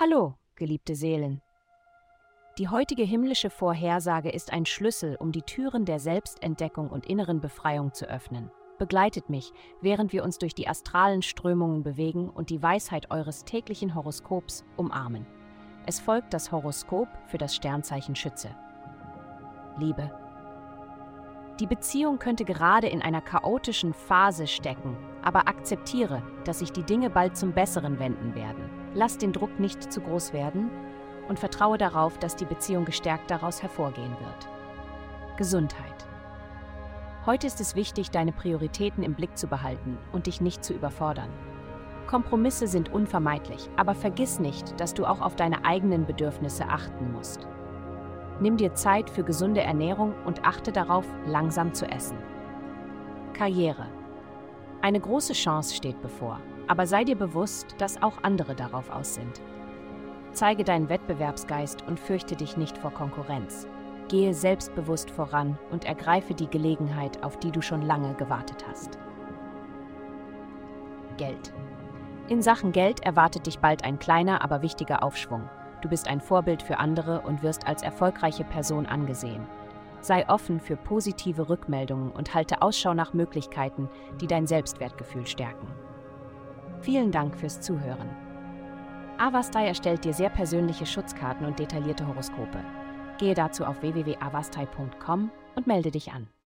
Hallo, geliebte Seelen. Die heutige himmlische Vorhersage ist ein Schlüssel, um die Türen der Selbstentdeckung und inneren Befreiung zu öffnen. Begleitet mich, während wir uns durch die astralen Strömungen bewegen und die Weisheit eures täglichen Horoskops umarmen. Es folgt das Horoskop für das Sternzeichen Schütze. Liebe. Die Beziehung könnte gerade in einer chaotischen Phase stecken, aber akzeptiere, dass sich die Dinge bald zum Besseren wenden werden. Lass den Druck nicht zu groß werden und vertraue darauf, dass die Beziehung gestärkt daraus hervorgehen wird. Gesundheit. Heute ist es wichtig, deine Prioritäten im Blick zu behalten und dich nicht zu überfordern. Kompromisse sind unvermeidlich, aber vergiss nicht, dass du auch auf deine eigenen Bedürfnisse achten musst. Nimm dir Zeit für gesunde Ernährung und achte darauf, langsam zu essen. Karriere. Eine große Chance steht bevor, aber sei dir bewusst, dass auch andere darauf aus sind. Zeige deinen Wettbewerbsgeist und fürchte dich nicht vor Konkurrenz. Gehe selbstbewusst voran und ergreife die Gelegenheit, auf die du schon lange gewartet hast. Geld. In Sachen Geld erwartet dich bald ein kleiner, aber wichtiger Aufschwung. Du bist ein Vorbild für andere und wirst als erfolgreiche Person angesehen. Sei offen für positive Rückmeldungen und halte Ausschau nach Möglichkeiten, die dein Selbstwertgefühl stärken. Vielen Dank fürs Zuhören. Avastai erstellt dir sehr persönliche Schutzkarten und detaillierte Horoskope. Gehe dazu auf www.avastai.com und melde dich an.